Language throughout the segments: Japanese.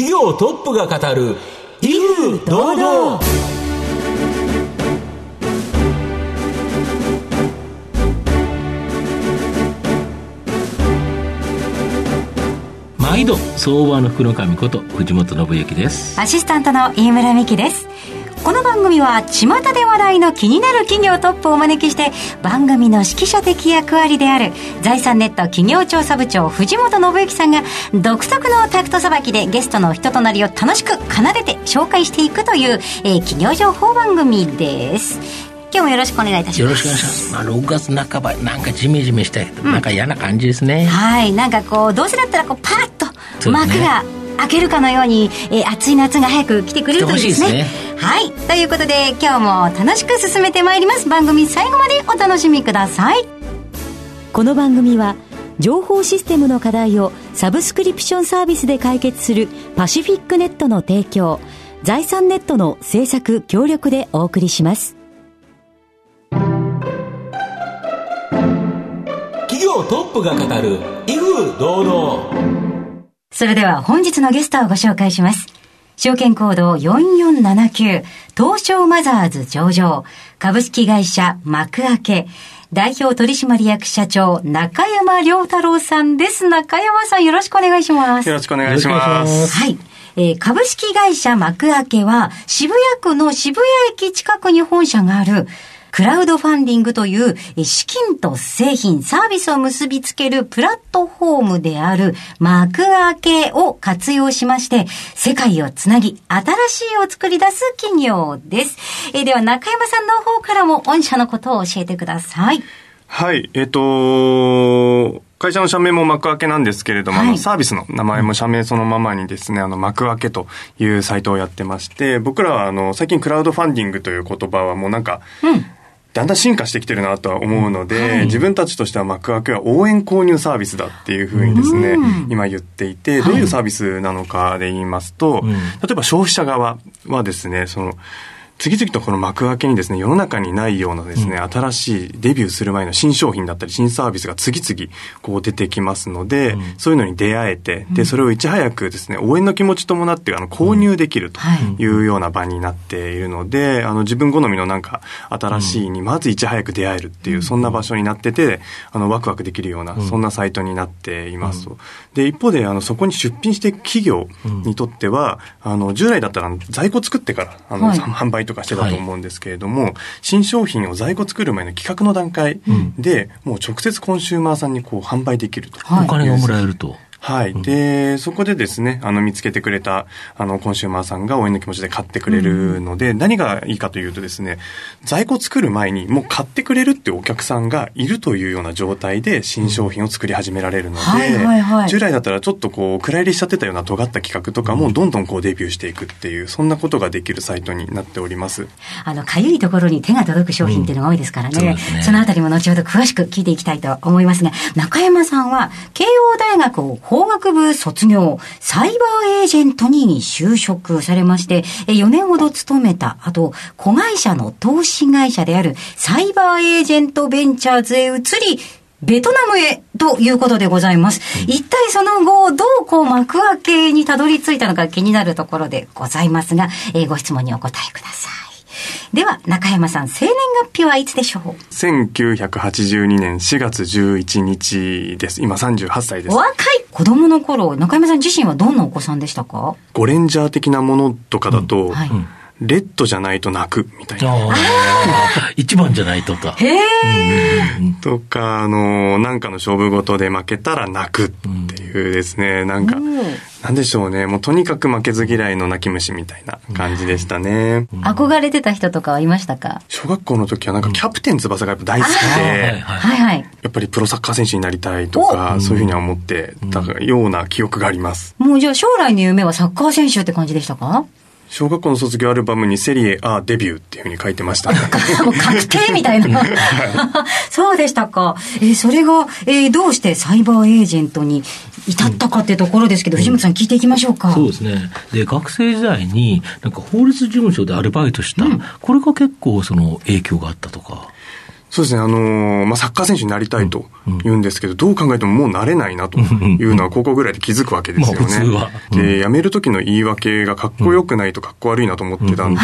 企業トップが語る威風堂々。毎度相場の福の神こと藤本信之です。アシスタントの飯村美希ですこの番組は巷で話題の気になる企業トップをお招きして番組の指揮者的役割である財産ネット企業調査部長藤本信之さんが独特のタクトさばきでゲストの人となりを楽しく奏でて紹介していくという、えー、企業情報番組です。今日もよろしくお願いいたします。よろしくお願いします。まあ6月半ばなんかジメジメしたけど、うん、なんか嫌な感じですね。はい。なんかこうどうせだったらこうパッと幕が開けるかのように、えー、暑い夏が早く来てくれるといいですね、ね、はい。ということで今日も楽しく進めてまいります。番組最後までお楽しみください。この番組は情報システムの課題をサブスクリプションサービスで解決するパシフィックネットの提供財産ネットの制作協力でお送りします。企業トップが語る威風堂々それでは本日のゲストをご紹介します。証券コード4479東証マザーズ上場株式会社幕開け代表取締役社長中山良太郎さんです。中山さんよろしくお願いします。よろしくお願いします。はい。えー、株式会社幕開けは渋谷区の渋谷駅近くに本社があるクラウドファンディングという資金と製品、サービスを結びつけるプラットフォームである幕開けを活用しまして、世界をつなぎ、新しいを作り出す企業です。えでは中山さんの方からも御社のことを教えてください。はい、えっ、ー、と、会社の社名も幕開けなんですけれども、はい、あのサービスの名前も社名そのままにですね、あの幕開けというサイトをやってまして、僕らはあの最近クラウドファンディングという言葉はもうなんか、うんだんだん進化してきてるなとは思うので、はい、自分たちとしては幕開けは応援購入サービスだっていうふうにですね、今言っていて、どういうサービスなのかで言いますと、はい、例えば消費者側はですね、その、次々とこの幕開けにですね、世の中にないようなですね、うん、新しいデビューする前の新商品だったり、新サービスが次々こう出てきますので、うん、そういうのに出会えて、で、それをいち早くですね、応援の気持ち伴ってあの購入できるとい。うような場になっているので、あの自分好みのなんか新しいにまずいち早く出会えるっていう、そんな場所になってて、あのワクワクできるような、そんなサイトになっています。と。で、一方で、あの、そこに出品していく企業にとっては、あの、従来だったら在庫作ってから、あの、はい、販売とかしてたと思うんですけれども、はい、新商品を在庫作る前の企画の段階で、もう直接コンシューマーさんにこう販売できると。お金がもらえると。はい。で、そこでですね、あの、見つけてくれた、あの、コンシューマーさんが応援の気持ちで買ってくれるので、うん、何がいいかというとですね、在庫作る前にもう買ってくれるってお客さんがいるというような状態で新商品を作り始められるので、従来だったらちょっとこう、暗入りしちゃってたような尖った企画とかもどんどんこうデビューしていくっていう、そんなことができるサイトになっております。あの、かゆいところに手が届く商品っていうのが多いですからね。うん、そね。そのあたりも後ほど詳しく聞いていきたいと思いますが、中山さんは、慶応大学を法学部卒卒業、サイバーエージェントに就職されまして、4年ほど勤めた後、子会社の投資会社であるサイバーエージェントベンチャーズへ移り、ベトナムへということでございます。一体その後、どうこう幕開けにたどり着いたのか気になるところでございますが、えー、ご質問にお答えください。では、中山さん、生年月日はいつでしょう ?1982 年4月11日です。今38歳です。お若い子供の頃、中山さん自身はどんなお子さんでしたか？ゴレンジャー的なものとかだと、うんはいレッドじゃないと泣くみたいな。一番じゃないとか。へえ。とか、あの、なんかの勝負事で負けたら泣くっていうですね、なんか、なんでしょうね。もうとにかく負けず嫌いの泣き虫みたいな感じでしたね。憧れてた人とかはいましたか？小学校の時はなんかキャプテン翼がやっぱ大好きで、はいはい。やっぱりプロサッカー選手になりたいとか、そういうふうには思ってたような記憶があります。もうじゃあ将来の夢はサッカー選手って感じでしたか？小学校の卒業アルバムにセリエ A デビューっていうふうに書いてました、ね。もう確定みたいな。そうでしたか。えー、それが、えー、どうしてサイバーエージェントに至ったかっていうところですけど、うん、藤本さん聞いていきましょうか。そうですね。で、学生時代に、なんか法律事務所でアルバイトした、うん、これが結構その影響があったとか。そうですね、あのー、まあ、サッカー選手になりたいと言うんですけど、うん、どう考えてももうなれないなというのは高校ぐらいで気づくわけですよね。うん、で、辞める時の言い訳がかっこよくないとかっこ悪いなと思ってたんで、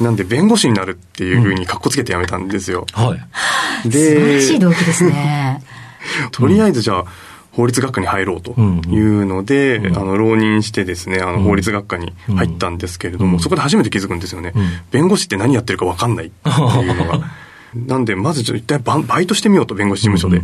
なんで弁護士になるっていうふうにかっこつけて辞めたんですよ。はい。で、素晴らしい動機ですね。とりあえずじゃあ、法律学科に入ろうというので、うんうん、あの、浪人してですね、あの、法律学科に入ったんですけれども、そこで初めて気づくんですよね。弁護士って何やってるか分かんないっていうのが。なんで、まず一体バイトしてみようと、弁護士事務所で。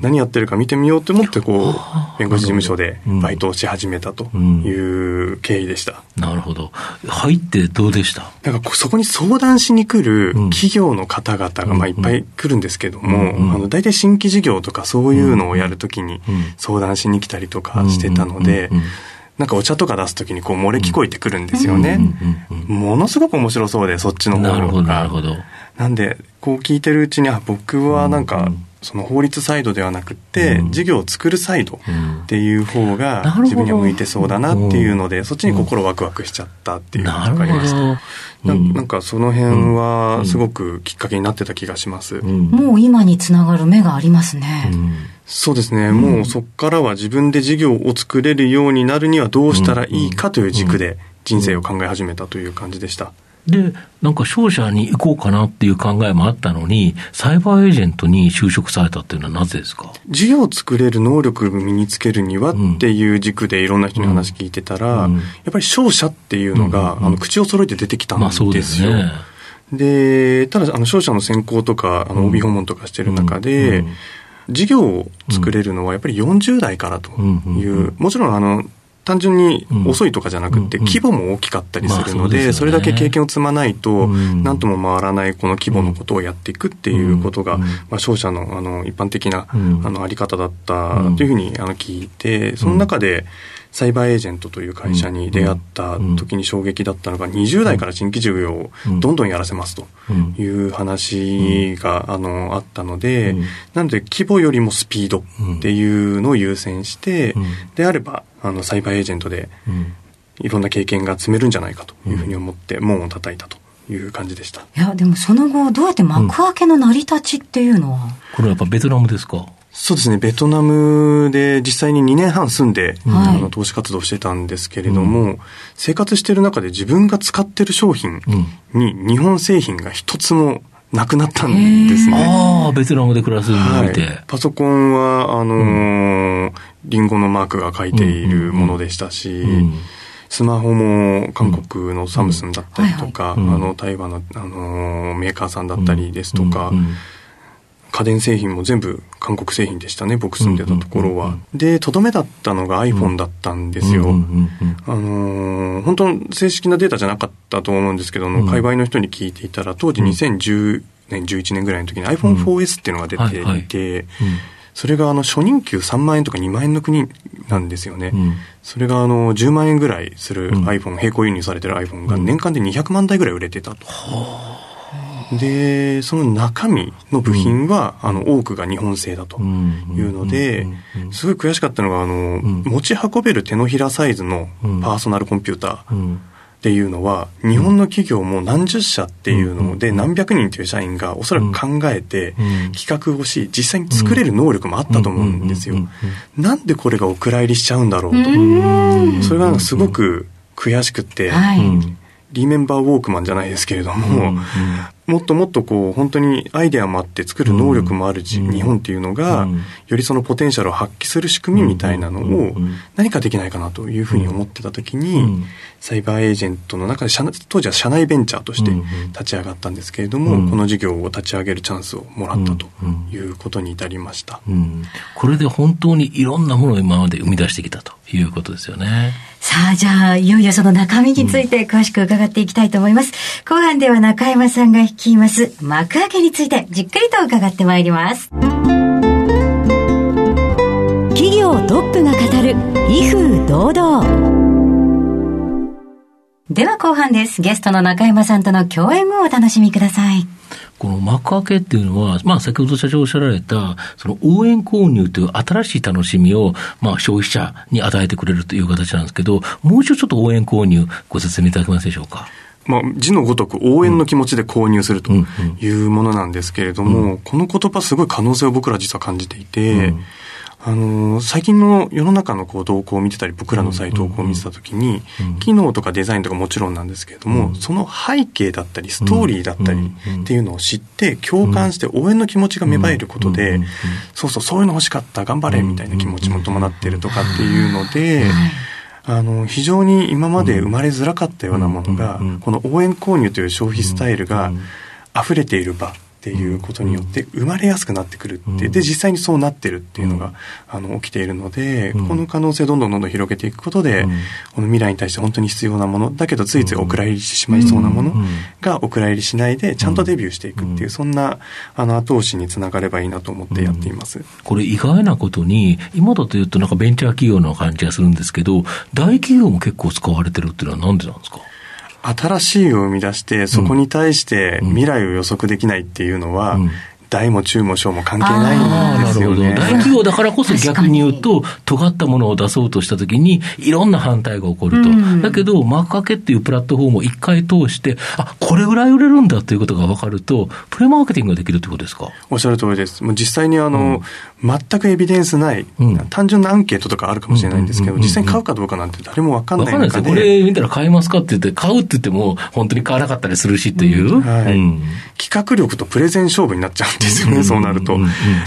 何やってるか見てみようと思って、こう、弁護士事務所でバイトをし始めたという経緯でした。なるほど。入ってどうでした？なんかそこに相談しに来る企業の方々が、まあいっぱい来るんですけども、あの、大体新規事業とかそういうのをやるときに相談しに来たりとかしてたので、なんかお茶とか出すときにこう漏れ聞こえてくるんですよね。ものすごく面白そうで、そっちの方が。なるほど、なるほど。なんで、こう聞いてるうちに、あ、僕はなんか、その法律サイドではなくて、事業を作るサイドっていう方が自分には向いてそうだなっていうので、そっちに心ワクワクしちゃったっていうのが分かりました。なんかその辺はすごくきっかけになってた気がします。もう今につながる目がありますね。そうですね、もうそこからは自分で事業を作れるようになるにはどうしたらいいかという軸で人生を考え始めたという感じでした。で、なんか商社に行こうかなっていう考えもあったのに、サイバーエージェントに就職されたっていうのはなぜですか？事業を作れる能力を身につけるにはっていう軸でいろんな人に話聞いてたら、うんうん、やっぱり商社っていうのが、うん、あの口を揃えて出てきたんですよ。まあ、ですね。で、ただ、あの、商社の選考とか、あの、帯訪問とかしてる中で、事業を作れるのはやっぱり40代からという、もちろんあの、単純に遅いとかじゃなくて、規模も大きかったりするので、それだけ経験を積まないと、なんとも回らないこの規模のことをやっていくっていうことが、まあ、商社のあの一般的なあのあり方だったというふうにあの聞いて、その中で、サイバーエージェントという会社に出会った時に衝撃だったのが、20代から新規事業をどんどんやらせますと。いう話が、あの、あったので、なので規模よりもスピードっていうのを優先して、であれば、あの、サイバーエージェントで、いろんな経験が積めるんじゃないかというふうに思って、門を叩いたという感じでした。いや、でもその後、どうやって幕開けの成り立ちっていうのは、これはやっぱベトナムですか？そうですね、ベトナムで実際に2年半住んで、はい、あの投資活動してたんですけれども、うん、生活してる中で自分が使ってる商品に日本製品が一つもなくなったんですね。ああ、ベトナムで暮らすにおいて、はい、パソコンは、あのー、うん、リンゴのマークが書いているものでしたし、スマホも韓国のサムスンだったりとか、あの台湾の、あのー、メーカーさんだったりですとか、家電製品も全部韓国製品でしたね、僕住んでたところは。で、とどめだったのが iPhone だったんですよ。あのー、本当正式なデータじゃなかったと思うんですけど、うん、海外の人に聞いていたら、当時2010年、11年ぐらいの時に iPhone4S っていうのが出ていて、それがあの初任給3万円とか2万円の国なんですよね。うん、それがあの10万円ぐらいする iPhone、うん、並行輸入されてる iPhone が年間で200万台ぐらい売れてたと。で、その中身の部品は、うん、あの、多くが日本製だというので、すごい悔しかったのが、あの、うん、持ち運べる手のひらサイズのパーソナルコンピューターっていうのは、日本の企業も何十社っていうので、何百人という社員がおそらく考えて、企画をし、実際に作れる能力もあったと思うんですよ。なんでこれがお蔵入りしちゃうんだろうと。それがすごく悔しくて、リメンバーウォークマンじゃないですけれども、もっともっとこう本当にアイデアもあって作る能力もある日本っていうのが、よりそのポテンシャルを発揮する仕組みみたいなのを何かできないかなというふうに思ってた時に、サイバーエージェントの中で当時は社内ベンチャーとして立ち上がったんですけれども、この事業を立ち上げるチャンスをもらったということに至りました。これで本当にいろんなものを今まで生み出してきたということですよね。さあ、じゃあ、いよいよその中身について詳しく伺っていきたいと思います。後半では中山さんが率います幕開けについてじっくりと伺ってまいります。企業トップが語る威風堂々。では後半です。ゲストの中山さんとの共演をお楽しみください。この幕開けっていうのは、まあ先ほど社長おっしゃられた、その応援購入という新しい楽しみを、まあ消費者に与えてくれるという形なんですけど、もう一度ちょっと応援購入ご説明いただけますでしょうか？まあ、字のごとく応援の気持ちで購入するというものなんですけれども、この言葉すごい可能性を僕ら実は感じていて、あの最近の世の中のこう動向を見てたり、僕らのサイトをこう見てたときに、機能とかデザインとかもちろんなんですけれども、その背景だったり、ストーリーだったりっていうのを知って、共感して応援の気持ちが芽生えることで、そうそう、そういうの欲しかった、頑張れみたいな気持ちも伴ってるとかっていうので、あの、非常に今まで生まれづらかったようなものが、この応援購入という消費スタイルが溢れている場っていうことによって生まれやすくなってくるって、で、実際にそうなってるっていうのが、あの、起きているので、この可能性をどんどんどんどん広げていくことで、この未来に対して本当に必要なもの、だけどついついお蔵入りしてしまいそうなものがお蔵入りしないで、ちゃんとデビューしていくっていう、そんな、あの、後押しにつながればいいなと思ってやっています。これ意外なことに、今だと言うとなんかベンチャー企業の感じがするんですけど、大企業も結構使われてるっていうのはなんでなんですか？新しいを生み出して、そこに対して未来を予測できないっていうのは、大も中も小も関係ないんですよね。大企業だからこそ逆に言うと、尖ったものを出そうとしたときに、いろんな反対が起こると。うん、だけど、マークかけっていうプラットフォームを一回通して、あ、これぐらい売れるんだということが分かると、プレマーケティングができるってことですか？おっしゃる通りです。もう実際にあの、うん、全くエビデンスない、うん、単純なアンケートとかあるかもしれないんですけど、実際に買うかどうかなんて誰も分かんない中で。かんないですよ。これ見たら買いますかって言って、買うって言っても、本当に買わなかったりするしっていう。はい、企画力とプレゼン勝負になっちゃうんですよね、そうなると。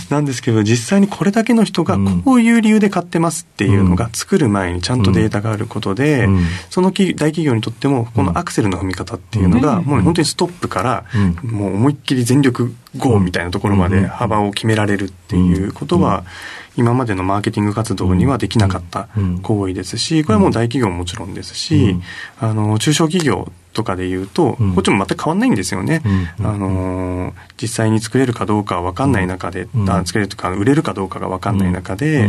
なんですけど、実際にこれだけの人がこういう理由で買ってますっていうのが作る前にちゃんとデータがあることで、その大企業にとっても、このアクセルの踏み方っていうのが、もう本当にストップから、もう思いっきり全力 GO みたいなところまで幅を決められるっていうことは、今までのマーケティング活動にはできなかった行為ですし、これはもう大企業ももちろんですし、あの、中小企業とかで言うと、こっちも全く変わんないんですよね。あの、実際に作れるかどうかは分かんない中で、あ作れるとか、売れるかどうかが分かんない中で、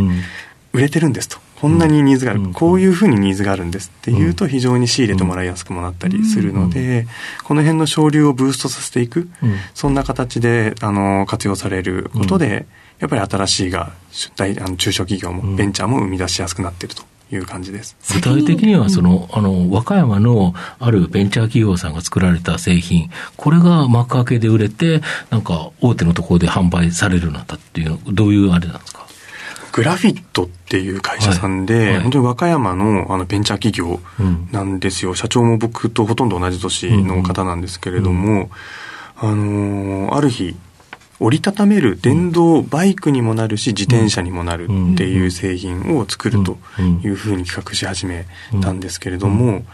売れてるんですと。こんなにニーズがある、こういうふうにニーズがあるんですっていうと非常に仕入れてもらいやすくもなったりするので、この辺の省流をブーストさせていく、そんな形であの活用されることで、やっぱり新しいが大あの中小企業もベンチャーも生み出しやすくなっていると。いう感じです。具体的にはその、あの和歌山のあるベンチャー企業さんが作られた製品、これが幕開けで売れて、なんか大手のところで販売されるようになったっていう、どういうあれなんですか？グラフィットっていう会社さんで、はい。はい、本当に和歌山のあのベンチャー企業なんですよ、うん、社長も僕とほとんど同じ年の方なんですけれども、うん、あのある日折りたためる電動バイクにもなるし自転車にもなるっていう製品を作るというふうに企画し始めたんですけれども、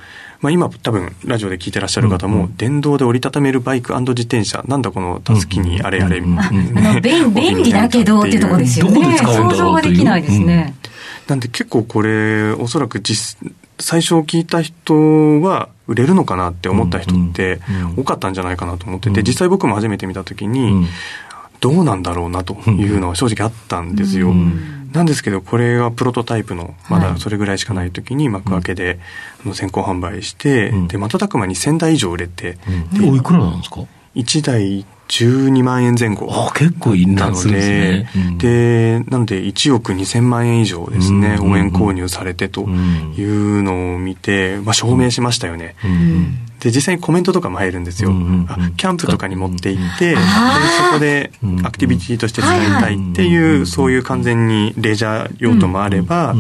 まあ、今多分ラジオで聞いてらっしゃる方も、電動で折りたためるバイク自転車なんだこのたすきにあれあれみたいな、便利だけどっていう。ところですよね。想像ができないですね、なんで結構これおそらく実最初聞いた人は売れるのかなって思った人って多かったんじゃないかなと思ってて、実際僕も初めて見た時に、どうなんだろうなというのは正直あったんですよ。なんですけど、これはプロトタイプの、まだそれぐらいしかない時に幕開けで、先行販売して、で、瞬く間に1000台以上売れて。で、おいくらなんですか ?1 台12万円前後。あ結構いいなので、で、なので1億2000万円以上ですね、応援購入されてというのを見て、まあ、証明しましたよね。で、実際にコメントとかも入るんですよ。キャンプとかに持って行って、でそこでアクティビティとして使いたいっていう、そういう完全にレジャー用途もあれば、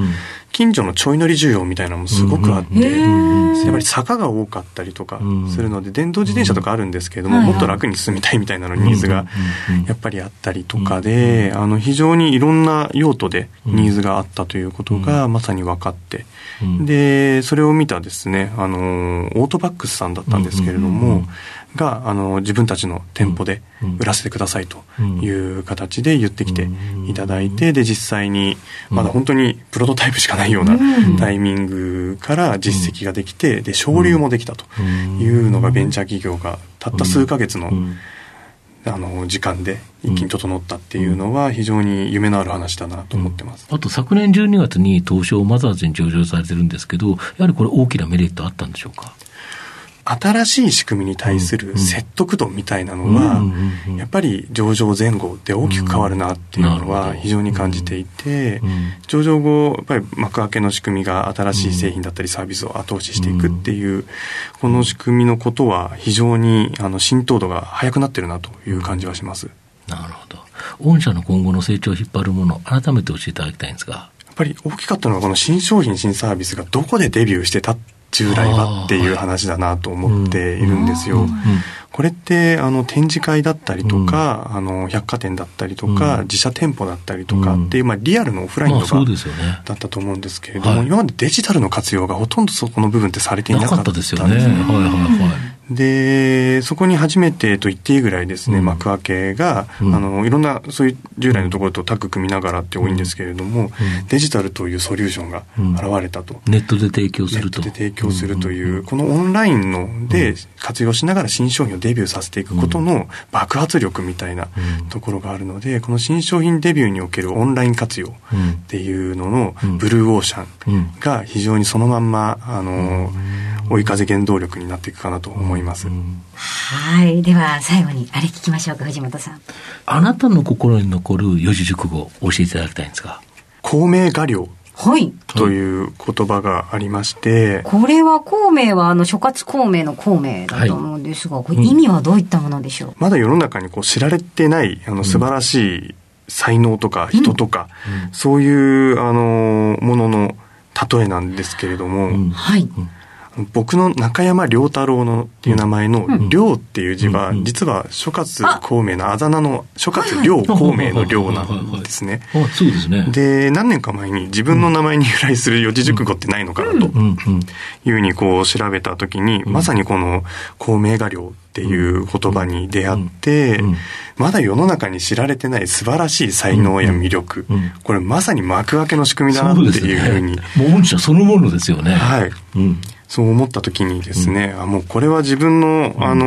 近所のちょい乗り需要みたいなのもすごくあって、やっぱり坂が多かったりとかするので、電動自転車とかあるんですけれども、もっと楽に進みたいみたいなのニーズがやっぱりあったりとかで、あの非常にいろんな用途でニーズがあったということがまさに分かって、で、それを見たですね、あの、オートバックスさんだったんですけれども、があの自分たちの店舗で売らせてくださいという形で言ってきていただいてで実際にまだ本当にプロトタイプしかないようなタイミングから実績ができてで省流もできたというのがベンチャー企業がたった数ヶ月のあの時間で一気に整ったっていうのは非常に夢のある話だなと思ってます、あと昨年12月に東証マザーズに上場されてるんですけどやはりこれ大きなメリットあったんでしょうか？新しい仕組みに対する説得度みたいなのは、やっぱり上場前後で大きく変わるなっていうのは非常に感じていて、上場後、やっぱり幕開けの仕組みが新しい製品だったりサービスを後押ししていくっていう、この仕組みのことは非常にあの浸透度が速くなってるなという感じはします。なるほど。御社の今後の成長を引っ張るもの、改めて教えていただきたいんですが。やっぱり大きかったのはこの新商品、新サービスがどこでデビューしてた従来はっていう話だなと思っているんですよ。これってあの展示会だったりとか、あの百貨店だったりとか、自社店舗だったりとかっていう、まあ、リアルのオフラインとかだったと思うんですけれども、今までデジタルの活用がほとんどそこの部分ってされていなかったですよね。はいはいはいで、そこに初めてと言っていいぐらいですね、うん、幕開けが、うん、あの、いろんな、そういう従来のところとタッグ組みながらって多いんですけれども、うん、デジタルというソリューションが現れたと。ネットで提供すると。ネットで提供するという、このオンラインので活用しながら新商品をデビューさせていくことの爆発力みたいなところがあるので、この新商品デビューにおけるオンライン活用っていうののブルーオーシャンが非常にそのまんま、あの、追い風原動力になっていくかなと思います。はい。では、最後に、あれ聞きましょうか、藤本さん。あなたの心に残る四字熟語を教えていただきたいんですが。公明画量。はい。という言葉がありまして。これは孔明はあの諸葛孔明の孔明だと思うんですが、はい、これ意味はどういったものでしょう、うん、まだ世の中にこう知られてないあの素晴らしい才能とか人とか、うん、そういうあのものの例えなんですけれども、うん、はい。僕の中山良太郎のっていう名前の「良」っていう字は実は諸葛孔明のあだ名の諸葛良孔明の良なんですね。そうですね。で何年か前に自分の名前に由来する四字熟語ってないのかなというふうにこう調べた時にまさにこの孔明画良っていう言葉に出会って、まだ世の中に知られてない素晴らしい才能や魅力、これまさに幕開けの仕組みだなっていうふうに。もう御社そのものですよね。はい。そう思った時にですね、うん、あもうこれは自分の、あの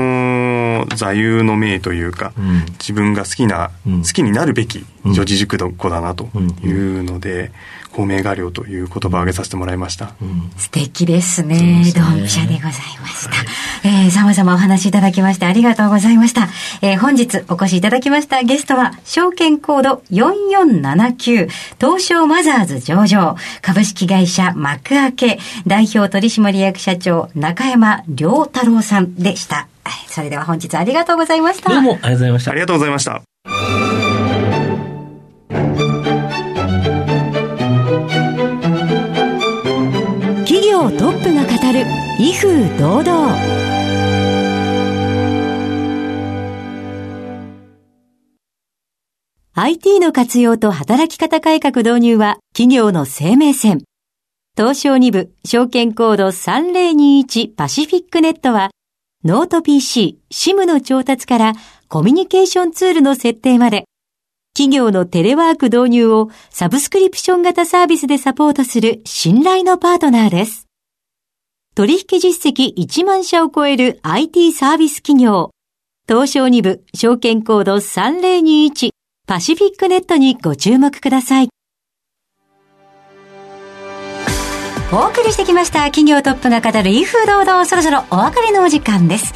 座右の銘というか、うん、自分が好きな、好きになるべき女児塾子だなというので、公明画量という言葉を挙げさせてもらいました。うん、素敵ですね。ドンピシャでございました。はい、えー、様々お話しいただきましてありがとうございました。えー、本日お越しいただきましたゲストは、証券コード4479、東証マザーズ上場、株式会社幕開け、代表取締役社長、中山良太郎さんでした。それでは本日ありがとうございました。どうもありがとうございました。ありがとうございました。業トップが語る威風堂々？IT の活用と働き方改革導入は企業の生命線。東証2部証券コード3021パシフィックネットはノート PC、SIM の調達からコミュニケーションツールの設定まで企業のテレワーク導入をサブスクリプション型サービスでサポートする信頼のパートナーです。取引実績1万社を超える IT サービス企業。東証2部証券コード3021パシフィックネットにご注目ください。お送りしてきました企業トップが語る威風堂々そろそろお別れのお時間です。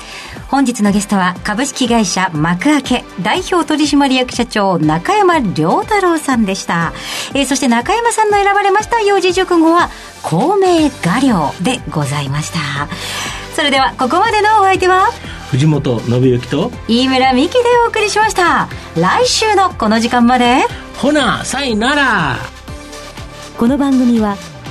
本日のゲストは株式会社幕開け代表取締役社長中山良太郎さんでした、えー、そして中山さんの選ばれました幼児熟語は公明画量でございました。それではここまでのお相手は藤本信之と飯村美希でお送りしました。来週のこの時間まで。ほなさいなら。この番組は